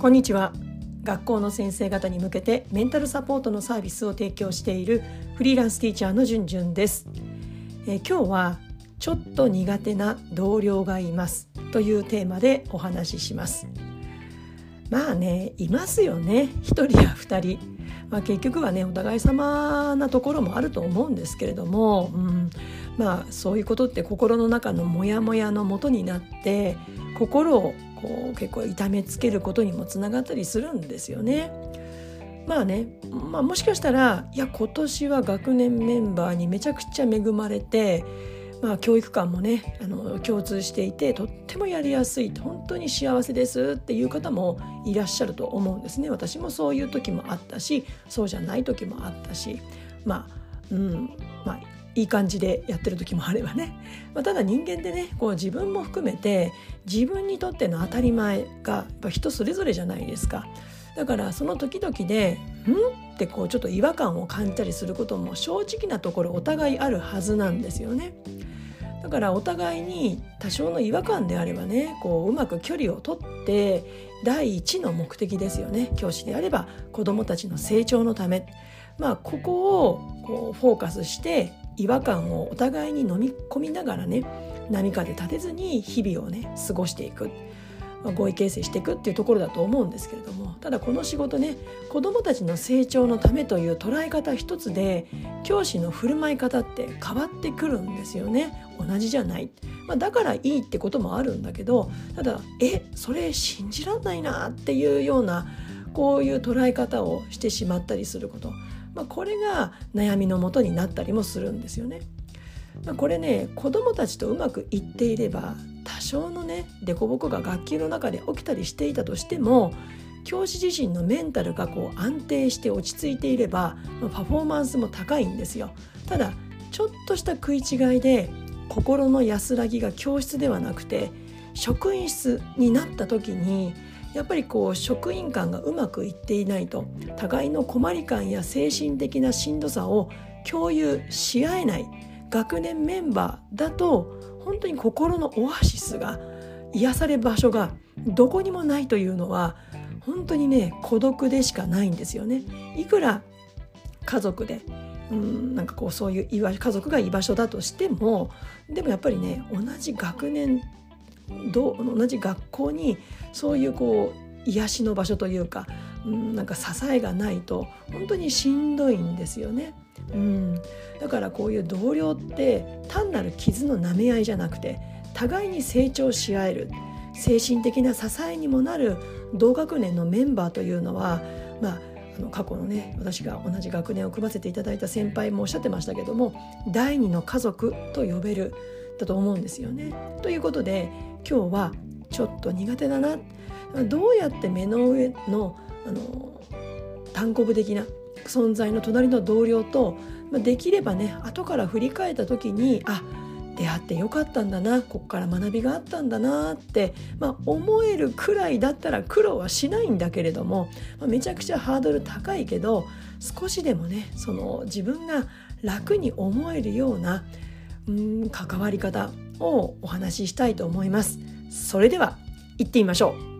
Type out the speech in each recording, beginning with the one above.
こんにちは。学校の先生方に向けてメンタルサポートのサービスを提供しているフリーランスティーチャーのじゅんじゅんです、え、今日はちょっと苦手な同僚がいます。というテーマでお話しします。まあねいますよね。1人や2人、まあ、結局はねお互い様なところもあると思うんですけれども、うん、まあそういうことって心の中のモヤモヤのもとになって心をこう結構痛めつけることにもつながったりするんですよね。まあね、まあ、もしかしたらいや今年は学年メンバーにめちゃくちゃ恵まれて、まあ、教育観もねあの共通していてとってもやりやすい本当に幸せですっていう方もいらっしゃると思うんですね私もそういう時もあったしそうじゃない時もあったしまあうんまあいい感じでやってる時もあればね、まあ、ただ人間ってねこう自分も含めて自分にとっての当たり前がやっぱ人それぞれじゃないですか。だからその時々で「ん?」ってこうちょっと違和感を感じたりすることも正直なところお互いあるはずなんですよね。だからお互いに多少の違和感であればねこううまく距離をとって第一の目的ですよね教師であれば子どもたちの成長のためまあここをこうフォーカスして違和感をお互いに飲み込みながらね波風立てずに日々をね過ごしていく、合意形成していくっていうところだと思うんですけれどもただこの仕事ね子どもたちの成長のためという捉え方一つで教師の振る舞い方って変わってくるんですよね。同じじゃない、まあ、だからいいってこともあるんだけどただえそれ信じらんないなっていうようなこういう捉え方をしてしまったりすること。まあ、これが悩みのもとになったりもするんですよね。まあ、これね子どもたちとうまくいっていれば多少のね凸凹が学級の中で起きたりしていたとしても教師自身のメンタルがこう安定して落ち着いていれば、まあ、パフォーマンスも高いんですよ。ただちょっとした食い違いで心の安らぎが教室ではなくて職員室になった時にやっぱりこう職員間がうまくいっていないと互いの困り感や精神的なしんどさを共有し合えない学年メンバーだと本当に心のオアシスが癒され場所がどこにもないというのは本当にね孤独でしかないんですよね。いくら家族でうんなんかこうそういう家族が居場所だとしてもでもやっぱりね同じ学年同じ学校にそういうこう癒しの場所というか、うん、なんか支えがないと本当にしんどいんですよね。うん、だからこういう同僚って単なる傷の舐め合いじゃなくて互いに成長し合える精神的な支えにもなる同学年のメンバーというのはまああの過去のね私が同じ学年を組ませていただいた先輩もおっしゃってましたけども第二の家族と呼べるだと思うんですよね。ということで今日はちょっと苦手だなどうやって目の上のあの単行部的な存在の隣の同僚と、まあ、できればね後から振り返った時にあ出会ってよかったんだなここから学びがあったんだなって、まあ、思えるくらいだったら苦労はしないんだけれども、まあ、めちゃくちゃハードル高いけど少しでもねその自分が楽に思えるようなうん関わり方をお話ししたいと思います。それでは行ってみましょう。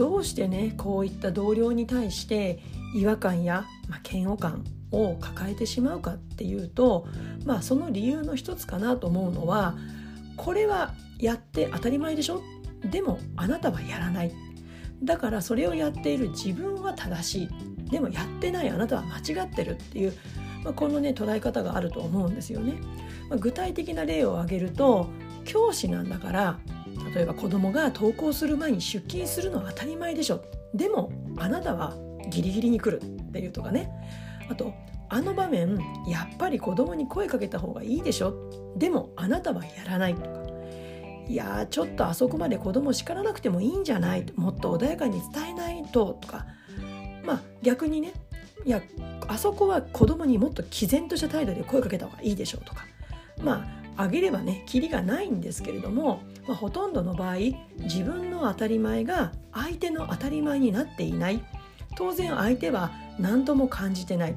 どうしてねこういった同僚に対して違和感や、まあ、嫌悪感を抱えてしまうかっていうと、まあ、その理由の一つかなと思うのはこれはやって当たり前でしょでもあなたはやらない。だからそれをやっている自分は正しい。でもやってないあなたは間違ってるっていう、まあ、このね捉え方があると思うんですよね。まあ、具体的な例を挙げると教師なんだから例えば子供が登校する前に出勤するのは当たり前でしょ。でもあなたはギリギリに来るっていうとかね。あとあの場面やっぱり子供に声かけた方がいいでしょ。でもあなたはやらない。とかいやちょっとあそこまで子供叱らなくてもいいんじゃないもっと穏やかに伝えないととか。まあ逆にねいやあそこは子供にもっと毅然とした態度で声かけた方がいいでしょうとか。まああげればねキリがないんですけれども、まあ、ほとんどの場合自分の当たり前が相手の当たり前になっていない。当然相手は何とも感じてない。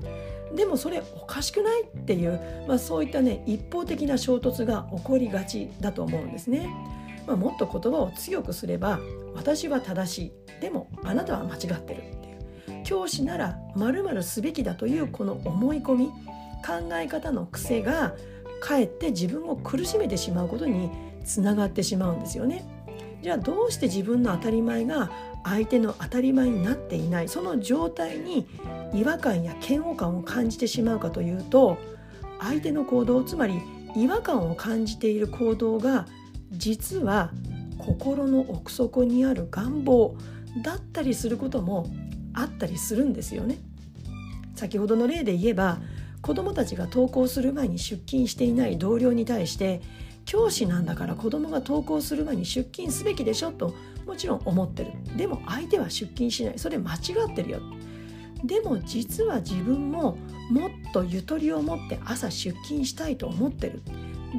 でもそれおかしくないっていう、まあ、そういったね一方的な衝突が起こりがちだと思うんですね。まあ、もっと言葉を強くすれば私は正しいでもあなたは間違ってるっていう教師なら〇〇すべきだというこの思い込み考え方の癖がかえって自分を苦しめてしまうことにつながってしまうんですよね。じゃあどうして自分の当たり前が相手の当たり前になっていないその状態に違和感や嫌悪感を感じてしまうかというと相手の行動つまり違和感を感じている行動が実は心の奥底にある願望だったりすることもあったりするんですよね。先ほどの例で言えば子どもたちが登校する前に出勤していない同僚に対して教師なんだから子供が登校する前に出勤すべきでしょともちろん思ってる。でも相手は出勤しない。それ間違ってるよ。でも実は自分ももっとゆとりを持って朝出勤したいと思ってる。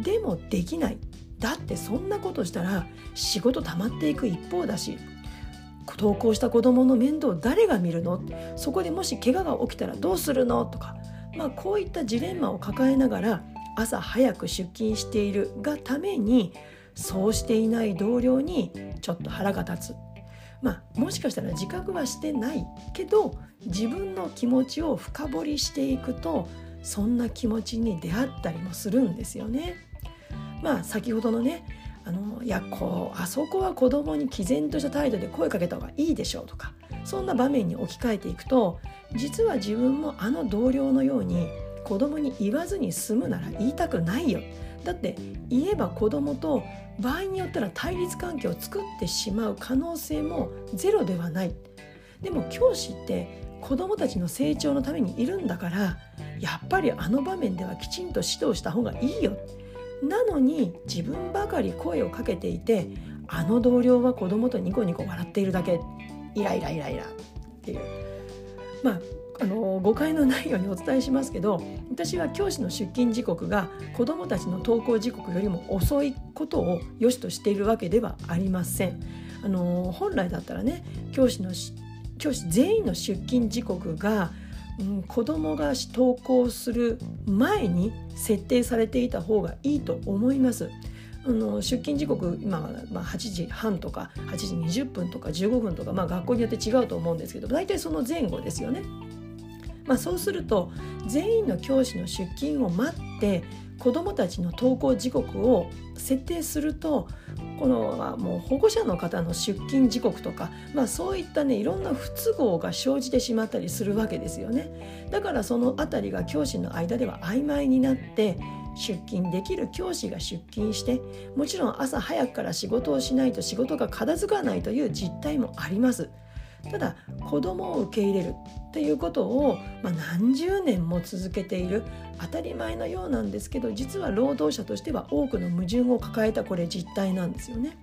でもできない。だってそんなことしたら仕事溜まっていく一方だし登校した子供の面倒誰が見るの？そこでもし怪我が起きたらどうするの？とか、まあ、こういったジレンマを抱えながら朝早く出勤しているがためにそうしていない同僚にちょっと腹が立つまあもしかしたら自覚はしてないけど自分の気持ちを深掘りしていくとそんな気持ちに出会ったりもするんですよね。まあ先ほどのねあのいやこうあそこは子供に毅然とした態度で声かけた方がいいでしょうとかそんな場面に置き換えていくと実は自分もあの同僚のように子供に言わずに済むなら言いたくないよ。だって言えば子供と場合によったら対立関係を作ってしまう可能性もゼロではない。でも教師って子供たちの成長のためにいるんだからやっぱりあの場面ではきちんと指導した方がいいよ。なのに自分ばかり声をかけていてあの同僚は子供とニコニコ笑っているだけ。イライライライラっていう。まああの誤解のないようにお伝えしますけど私は教師の出勤時刻が子どもたちの登校時刻よりも遅いことを良しとしているわけではありません。あの本来だったらね教師の教師全員の出勤時刻が、うん、子どもが登校する前に設定されていた方がいいと思います。あの出勤時刻今はまあ8時半とか8時20分とか15分とか、まあ、学校によって違うと思うんですけど大体その前後ですよね。まあ、そうすると全員の教師の出勤を待って子どもたちの登校時刻を設定するとこのもう保護者の方の出勤時刻とか、まあ、そういったねいろんな不都合が生じてしまったりするわけですよね。だからその辺りが教師の間では曖昧になって出勤できる教師が出勤してもちろん朝早くから仕事をしないと仕事が片付かないという実態もあります。ただ子供を受け入れるっていうことを、まあ、何十年も続けている当たり前のようなんですけど実は労働者としては多くの矛盾を抱えたこれ実態なんですよね。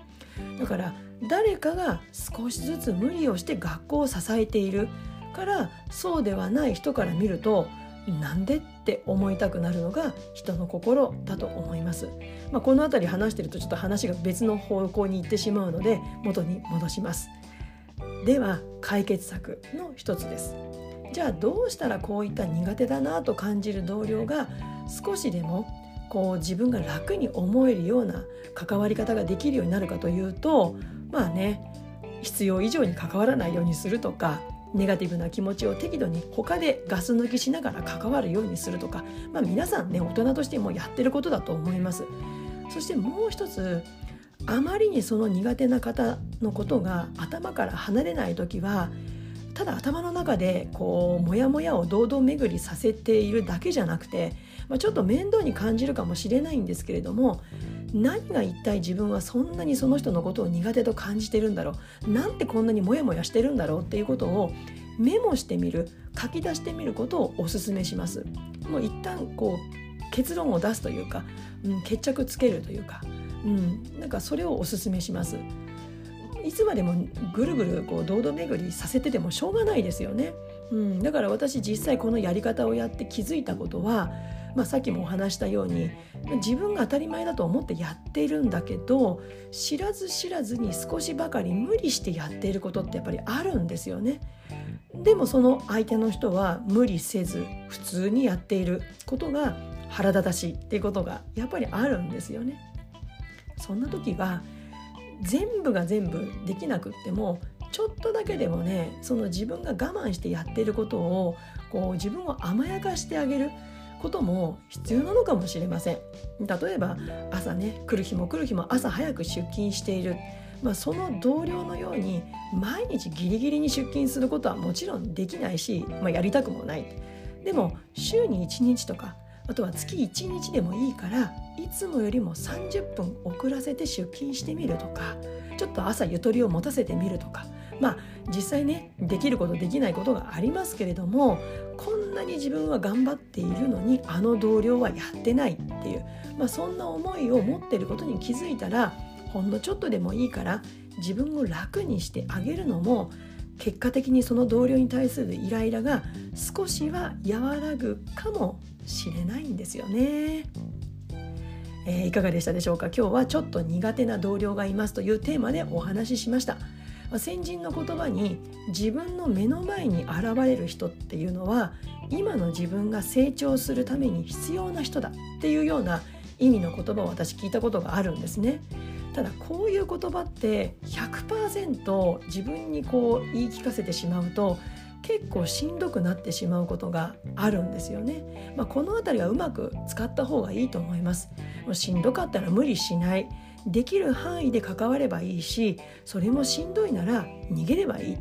だから誰かが少しずつ無理をして学校を支えているからそうではない人から見るとなんでって思いたくなるのが人の心だと思います。まあ、この辺り話してるとちょっと話が別の方向に行ってしまうので元に戻します。では解決策の一つですじゃあどうしたらこういった苦手だなと感じる同僚が少しでもこう自分が楽に思えるような関わり方ができるようになるかというとまあね必要以上に関わらないようにするとかネガティブな気持ちを適度に他でガス抜きしながら関わるようにするとか、まあ、皆さんね大人としてもやってることだと思います。そしてもう一つあまりにその苦手な方のことが頭から離れない時はただ頭の中でこうモヤモヤを堂々巡りさせているだけじゃなくて、まあ、ちょっと面倒に感じるかもしれないんですけれども何が一体自分はそんなにその人のことを苦手と感じてるんだろうなんてこんなにモヤモヤしてるんだろうっていうことをメモしてみる書き出してみることをおすめします。もう一旦こう結論を出すというか、うん、決着つけるというかうん、なんかそれをおすすめします。いつまでもぐるぐるこう堂々巡りさせててもしょうがないですよね。うん、だから私実際このやり方をやって気づいたことはまあ、さっきもお話したように自分が当たり前だと思ってやっているんだけど知らず知らずに少しばかり無理してやっていることってやっぱりあるんですよね。でもその相手の人は無理せず普通にやっていることが腹立たしいっていうことがやっぱりあるんですよね。そんな時は全部が全部できなくってもちょっとだけでもねその自分が我慢してやっていることをこう自分を甘やかしてあげることも必要なのかもしれません。例えば朝ね来る日も来る日も朝早く出勤している、まあ、その同僚のように毎日ギリギリに出勤することはもちろんできないし、まあ、やりたくもない。でも週に1日とかあとは月1日でもいいからいつもよりも30分遅らせて出勤してみるとかちょっと朝ゆとりを持たせてみるとか。まあ実際ねできることできないことがありますけれどもこんなに自分は頑張っているのにあの同僚はやってないっていう、まあ、そんな思いを持ってることに気づいたらほんのちょっとでもいいから自分を楽にしてあげるのも結果的にその同僚に対するイライラが少しは和らぐかもしれないんですよね。えー、いかがでしたでしょうか？今日はちょっと苦手な同僚がいますというテーマでお話ししました。先人の言葉に自分の目の前に現れる人っていうのは今の自分が成長するために必要な人だっていうような意味の言葉を私聞いたことがあるんですね。ただこういう言葉って100%自分にこう言い聞かせてしまうと結構しんどくなってしまうことがあるんですよね。まあ、この辺りはうまく使った方がいいと思います。もうしんどかったら無理しない。できる範囲で関わればいいしそれもしんどいなら逃げればいい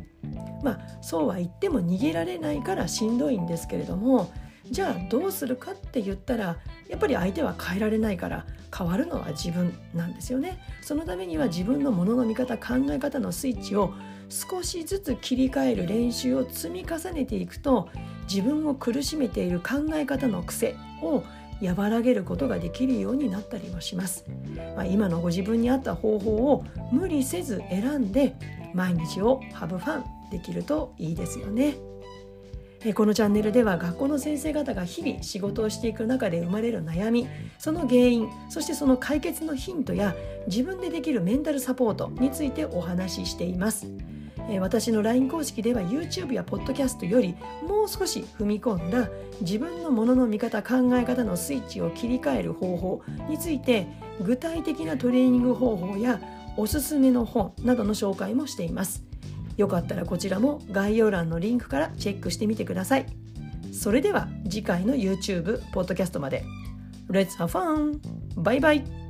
まあそうは言っても逃げられないからしんどいんですけれどもじゃあどうするかって言ったらやっぱり相手は変えられないから変わるのは自分なんですよね。そのためには自分のものの見方考え方のスイッチを少しずつ切り替える練習を積み重ねていくと自分を苦しめている考え方の癖を和らげることができるようになったりもします、まあ、今のご自分に合った方法を無理せず選んで毎日をハブファンできるといいですよね。このチャンネルでは学校の先生方が日々仕事をしていく中で生まれる悩みその原因そしてその解決のヒントや自分でできるメンタルサポートについてお話ししています。私の LINE 公式では YouTube や Podcast よりもう少し踏み込んだ自分のものの見方考え方のスイッチを切り替える方法について具体的なトレーニング方法やおすすめの本などの紹介もしています。よかったらこちらも概要欄のリンクからチェックしてみてください。それでは次回の YouTube、ポッドキャストまで。Let's have fun! バイバイ。